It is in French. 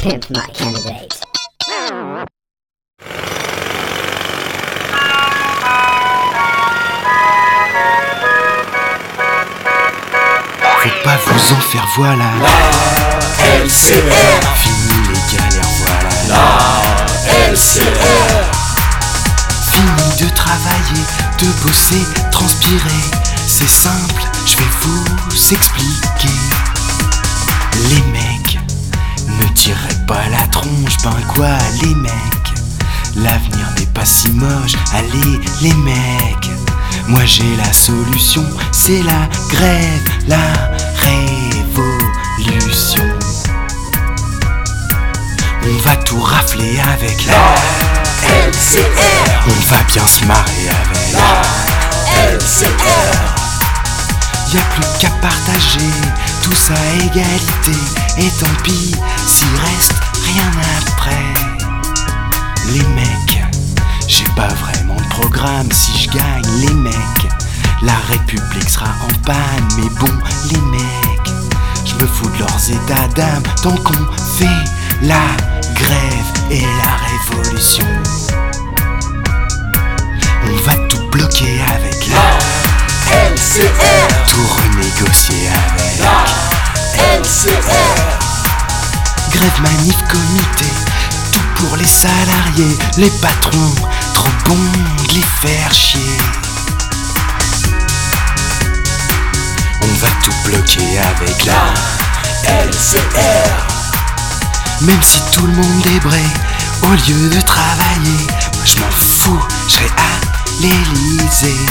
Pimp my candidate. Faut pas vous en faire, voilà. La LCR, Fini les galères, voilà. la LCR, Fini de travailler, de bosser, transpirer. C'est simple, je vais vous expliquer. Les mecs. L'avenir n'est pas si moche, allez, les mecs. Moi j'ai la solution, c'est la grève, la révolution. On va tout rafler avec la LCR, on va bien se marrer avec la LCR, Y a plus qu'à partager, tous à égalité Et tant pis pas vraiment de programme. Si je gagne les mecs La République sera en panne. Mais bon les mecs Je me fous de leurs états d'âme. Tant qu'on fait la grève et la révolution On va tout bloquer avec la LCR, tout renégocier avec la LCR, Grève manif comité Tout pour les salariés Les patrons Trop bons de les faire chier. On va tout bloquer avec la LCR, Même si tout le monde est bré Au lieu de travailler Moi je m'en fous Je serai à l'Elysée